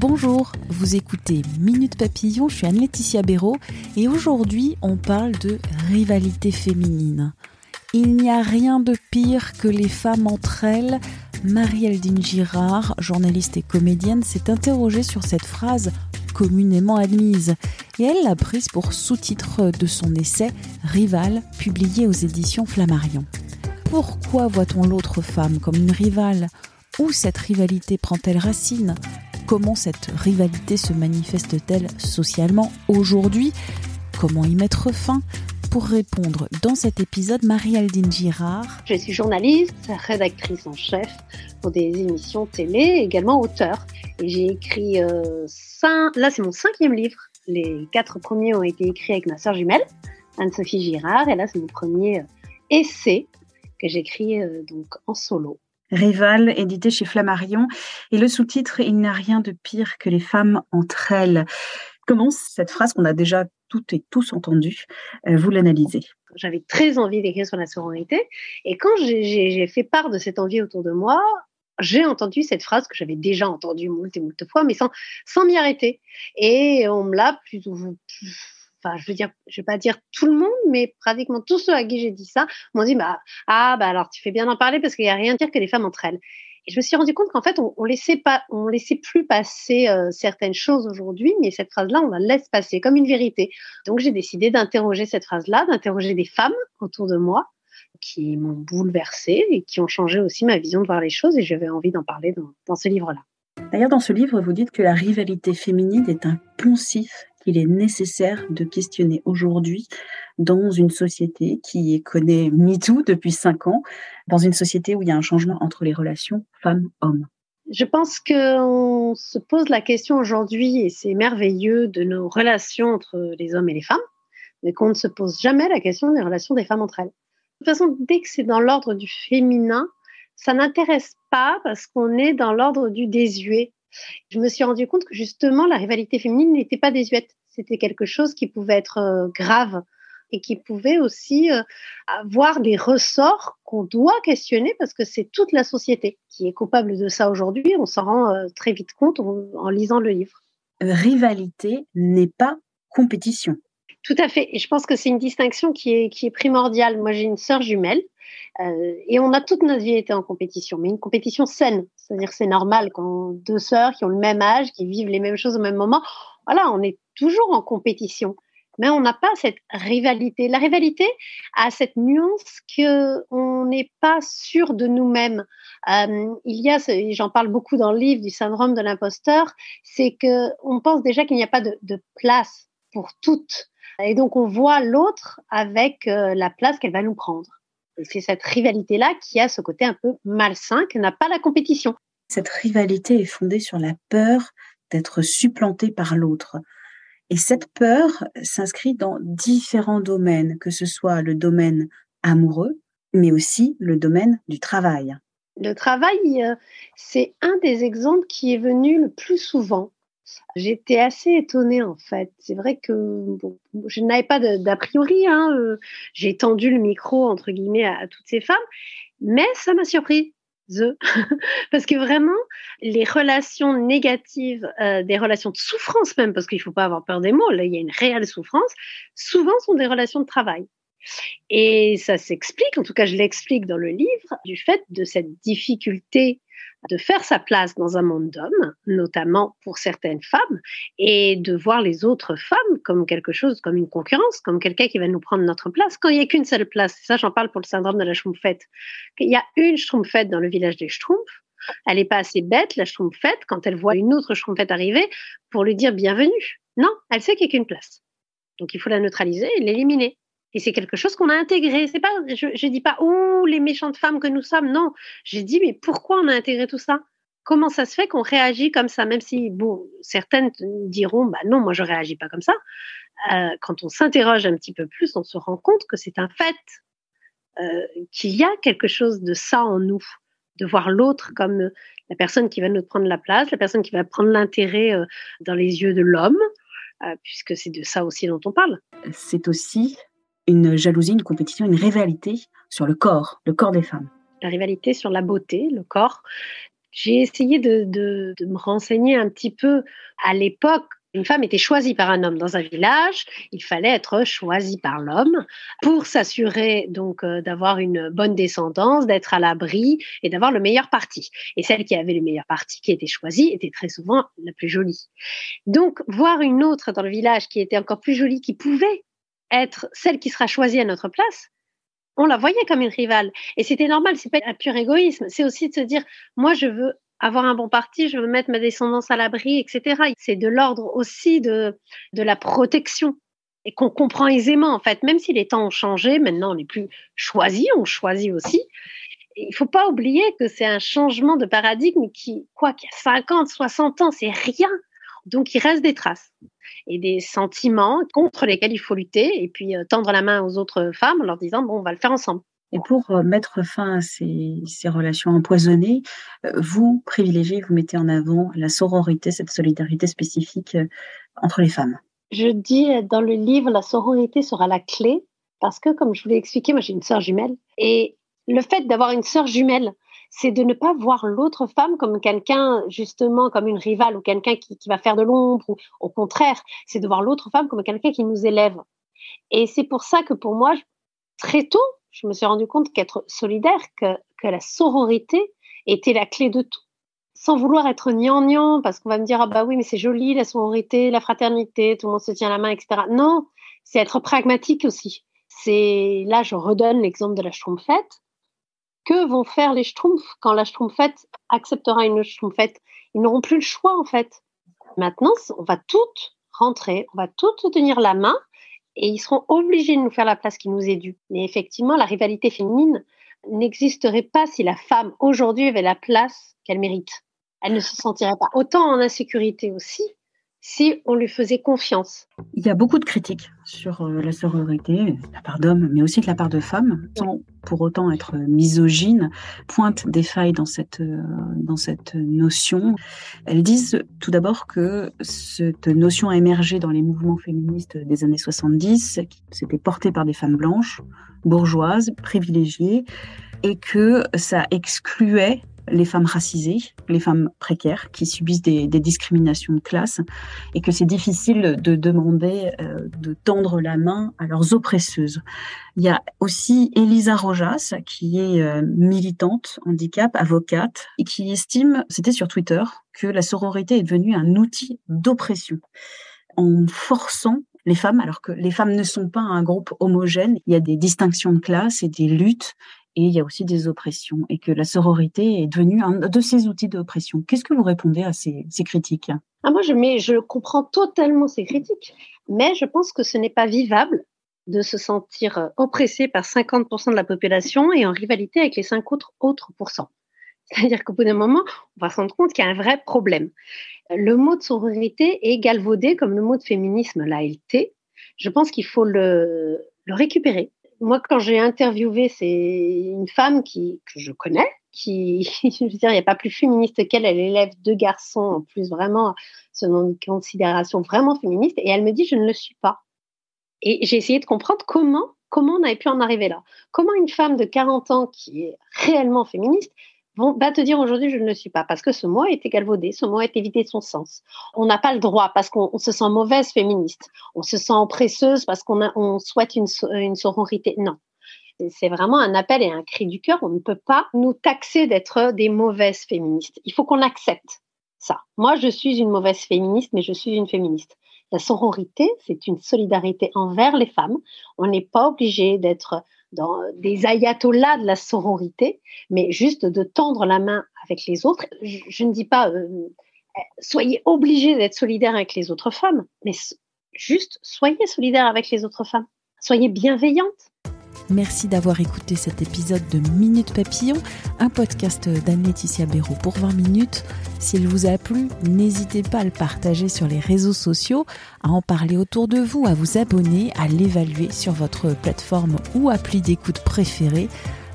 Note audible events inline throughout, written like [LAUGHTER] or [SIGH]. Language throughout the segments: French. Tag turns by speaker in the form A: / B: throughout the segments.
A: Bonjour, vous écoutez Minute Papillon, je suis Anne-Laetitia Béraud et aujourd'hui on parle de rivalité féminine. Il n'y a rien de pire que les femmes entre elles. Marie-Aldine Girard, journaliste et comédienne, s'est interrogée sur cette phrase communément admise et elle l'a prise pour sous-titre de son essai Rival, publié aux éditions Flammarion. Pourquoi voit-on l'autre femme comme une rivale? Où cette rivalité prend-elle racine? Comment cette rivalité se manifeste-t-elle socialement aujourd'hui? Comment y mettre fin? Pour répondre dans cet épisode, Marie-Aldine Girard.
B: Je suis journaliste, rédactrice en chef pour des émissions télé, également auteur. Et j'ai écrit euh, là c'est mon cinquième livre. Les quatre premiers ont été écrits avec ma sœur jumelle, Anne-Sophie Girard, et là c'est mon premier euh, essai que j'écris euh, donc en solo.
C: Rival, édité chez Flammarion. Et le sous-titre, Il n'y a rien de pire que les femmes entre elles. Comment cette phrase qu'on a déjà toutes et tous entendue, euh, vous l'analysez?
B: J'avais très envie d'écrire sur la sororité. Et quand j'ai fait part de cette envie autour de moi, j'ai entendu cette phrase que j'avais déjà entendue moult et moult fois, mais sans, sans m'y arrêter. Et on me l'a plutôt, enfin, je veux dire, je vais pas dire tout le monde, mais pratiquement tous ceux à qui j'ai dit ça m'ont dit, bah, ah, bah, alors tu fais bien d'en parler parce qu'il n'y a rien de pire que les femmes entre elles. Et je me suis rendu compte qu'en fait, on, on laissait pas, on laissait plus passer euh, certaines choses aujourd'hui, mais cette phrase-là, on la laisse passer comme une vérité. Donc, j'ai décidé d'interroger cette phrase-là, d'interroger des femmes autour de moi qui m'ont bouleversée et qui ont changé aussi ma vision de voir les choses. Et j'avais envie d'en parler dans, dans ce livre-là.
C: D'ailleurs, dans ce livre, vous dites que la rivalité féminine est un poncif qu'il est nécessaire de questionner aujourd'hui dans une société qui connaît MeToo depuis cinq ans, dans une société où il y a un changement entre les relations femmes-hommes.
B: Je pense qu'on se pose la question aujourd'hui, et c'est merveilleux, de nos relations entre les hommes et les femmes, mais qu'on ne se pose jamais la question des relations des femmes entre elles. De toute façon, dès que c'est dans l'ordre du féminin, ça n'intéresse pas parce qu'on est dans l'ordre du désuet. Je me suis rendu compte que justement, la rivalité féminine n'était pas désuète. C'était quelque chose qui pouvait être euh, grave et qui pouvait aussi euh, avoir des ressorts qu'on doit questionner parce que c'est toute la société qui est coupable de ça aujourd'hui. On s'en rend euh, très vite compte en lisant le livre.
C: Rivalité n'est pas compétition.
B: Tout à fait. Et je pense que c'est une distinction qui est, qui est primordiale. Moi, j'ai une sœur jumelle euh, et on a toute notre vie été en compétition, mais une compétition saine. C'est-à-dire c'est normal quand deux sœurs qui ont le même âge, qui vivent les mêmes choses au même moment, voilà, on est toujours en compétition. Mais on n'a pas cette rivalité. La rivalité a cette nuance que on n'est pas sûr de nous-mêmes. Euh, il y a, j'en parle beaucoup dans le livre du syndrome de l'imposteur, c'est que on pense déjà qu'il n'y a pas de, place pour toutes. Et donc, on voit l'autre avec euh, la place qu'elle va nous prendre. C'est cette rivalité-là qui a ce côté un peu malsain, qui n'a pas la compétition.
C: Cette rivalité est fondée sur la peur d'être supplanté par l'autre. Et cette peur s'inscrit dans différents domaines, que ce soit le domaine amoureux, mais aussi le domaine du travail.
B: Le travail, euh, c'est un des exemples qui est venu le plus souvent. J'étais assez étonnée en fait. C'est vrai que je n'avais pas d'a priori. Hein, euh, J'ai tendu le micro entre guillemets à toutes ces femmes, mais ça m'a surpris. [LAUGHS] parce que vraiment, les relations négatives, euh, des relations de souffrance même, parce qu'il ne faut pas avoir peur des mots, là il y a une réelle souffrance, souvent sont des relations de travail. Et ça s'explique, en tout cas je l'explique dans le livre, du fait de cette difficulté de faire sa place dans un monde d'hommes, notamment pour certaines femmes, et de voir les autres femmes comme quelque chose, comme une concurrence, comme quelqu'un qui va nous prendre notre place, quand il n'y a qu'une seule place. Ça, j'en parle pour le syndrome de la schtroumpfette. Il y a une schtroumpfette dans le village des schtroumpfs. Elle n'est pas assez bête, la schtroumpfette, quand elle voit une autre schtroumpfette arriver, pour lui dire bienvenue. Non, elle sait qu'il n'y a qu'une place. Donc il faut la neutraliser et l'éliminer. Et c'est quelque chose qu'on a intégré. C'est pas, je, ne dis pas, ouh, les méchantes femmes que nous sommes. Non, j'ai dit, mais pourquoi on a intégré tout ça? Comment ça se fait qu'on réagit comme ça? Même si, bon, certaines diront, bah non, moi je réagis pas comme ça. Euh, quand on s'interroge un petit peu plus, on se rend compte que c'est un fait, euh, qu'il y a quelque chose de ça en nous, de voir l'autre comme la personne qui va nous prendre la place, la personne qui va prendre l'intérêt euh, dans les yeux de l'homme, puisque c'est de ça aussi dont on parle.
C: C'est aussi une jalousie, une compétition, une rivalité sur le corps, le corps des femmes.
B: La rivalité sur la beauté, le corps. J'ai essayé de, me renseigner un petit peu à l'époque. Une femme était choisie par un homme dans un village, il fallait être choisi par l'homme pour s'assurer donc euh, d'avoir une bonne descendance, d'être à l'abri et d'avoir le meilleur parti. Et celle qui avait le meilleur parti, qui était choisie, était très souvent la plus jolie. Donc voir une autre dans le village qui était encore plus jolie, qui pouvait être celle qui sera choisie à notre place, on la voyait comme une rivale. Et c'était normal, c'est pas un pur égoïsme, c'est aussi de se dire, moi je veux avoir un bon parti, je veux mettre ma descendance à l'abri, etc. C'est de l'ordre aussi de, de la protection et qu'on comprend aisément en fait, même si les temps ont changé, maintenant on n'est plus choisi, on choisit aussi. Il faut pas oublier que c'est un changement de paradigme qui, quoi, qu'il y a 50, 60 ans, c'est rien. Donc il reste des traces et des sentiments contre lesquels il faut lutter et puis euh, tendre la main aux autres femmes en leur disant bon, on va le faire ensemble.
C: Et pour euh, mettre fin à ces, relations empoisonnées, euh, vous privilégiez, vous mettez en avant la sororité, cette solidarité spécifique entre les femmes.
B: Je dis dans le livre, la sororité sera la clé parce que, comme je vous l'ai expliqué, moi j'ai une sœur jumelle et le fait d'avoir une sœur jumelle, c'est de ne pas voir l'autre femme comme quelqu'un, justement, comme une rivale ou quelqu'un qui, va faire de l'ombre, ou au contraire, c'est de voir l'autre femme comme quelqu'un qui nous élève. Et c'est pour ça que pour moi, très tôt, je me suis rendu compte qu'être solidaire, que, la sororité était la clé de tout. Sans vouloir être gnangnan, parce qu'on va me dire, ah bah oui, mais c'est joli, la sororité, la fraternité, tout le monde se tient la main, etc. Non, c'est être pragmatique aussi. C'est, là, je redonne l'exemple de la Schtroumpfette que vont faire les Schtroumpfs quand la Schtroumpfette acceptera une Schtroumpfette? Ils n'auront plus le choix en fait. Maintenant, on va toutes rentrer, on va toutes tenir la main et ils seront obligés de nous faire la place qui nous est due. Mais effectivement, la rivalité féminine n'existerait pas si la femme aujourd'hui avait la place qu'elle mérite. Elle ne se sentirait pas autant en insécurité aussi si on lui faisait confiance.
C: Il y a beaucoup de critiques sur euh, la sororité, de la part d'hommes, mais aussi de la part de femmes, sans pour autant être misogyne, pointent des failles dans cette, euh, dans cette notion. Elles disent tout d'abord que cette notion a émergé dans les mouvements féministes des années 70, qui s'était portée par des femmes blanches, bourgeoises, privilégiées, et que ça excluait les femmes racisées, les femmes précaires qui subissent des, discriminations de classe et que c'est difficile de demander euh, de tendre la main à leurs oppresseuses. Il y a aussi Elisa Rojas qui est euh, militante handicap, avocate et qui estime, c'était sur Twitter, que la sororité est devenue un outil d'oppression en forçant les femmes, alors que les femmes ne sont pas un groupe homogène. Il y a des distinctions de classe et des luttes et il y a aussi des oppressions et que la sororité est devenue un de ces outils d'oppression. Qu'est-ce que vous répondez à ces, critiques?
B: Ah, Moi, je, comprends totalement ces critiques, mais je pense que ce n'est pas vivable de se sentir euh, oppressé par 50% de la population et en rivalité avec les 5 autres, autres pourcents. [LAUGHS] C'est-à-dire qu'au bout d'un moment, on va se rendre compte qu'il y a un vrai problème. Le mot de sororité est galvaudé comme le mot de féminisme l'a été. Je pense qu'il faut le récupérer moi, quand j'ai interviewé, c'est une femme qui, que je connais, qui, [LAUGHS] je veux dire, il n'y a pas plus féministe qu'elle. Elle élève deux garçons, en plus, vraiment, selon une considération vraiment féministe. Et elle me dit, je ne le suis pas. Et j'ai essayé de comprendre comment, comment on avait pu en arriver là. Comment une femme de 40 ans qui est réellement féministe va te dire aujourd'hui je ne le suis pas parce que ce mot est galvaudé, ce mot est évité de son sens. On n'a pas le droit parce qu'on se sent mauvaise féministe, on se sent oppresseuse parce qu'on on souhaite une, une sororité. Non. C'est vraiment un appel et un cri du cœur. On ne peut pas nous taxer d'être des mauvaises féministes. Il faut qu'on accepte ça. Moi, je suis une mauvaise féministe, mais je suis une féministe. La sororité, c'est une solidarité envers les femmes. On n'est pas obligé d'être dans des ayatollahs de la sororité, mais juste de tendre la main avec les autres. Je, ne dis pas euh, soyez obligés d'être solidaires avec les autres femmes, mais juste soyez solidaires avec les autres femmes. Soyez bienveillante.
A: Merci d'avoir écouté cet épisode de Minute Papillon, un podcast d'Anne-Laetitia Béraud pour 20 minutes. S'il vous a plu, n'hésitez pas à le partager sur les réseaux sociaux, à en parler autour de vous, à vous abonner, à l'évaluer sur votre plateforme ou appli d'écoute préférée.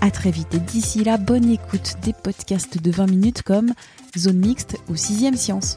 A: À très vite et d'ici là, bonne écoute des podcasts de 20 minutes comme Zone Mixte ou Sixième Science.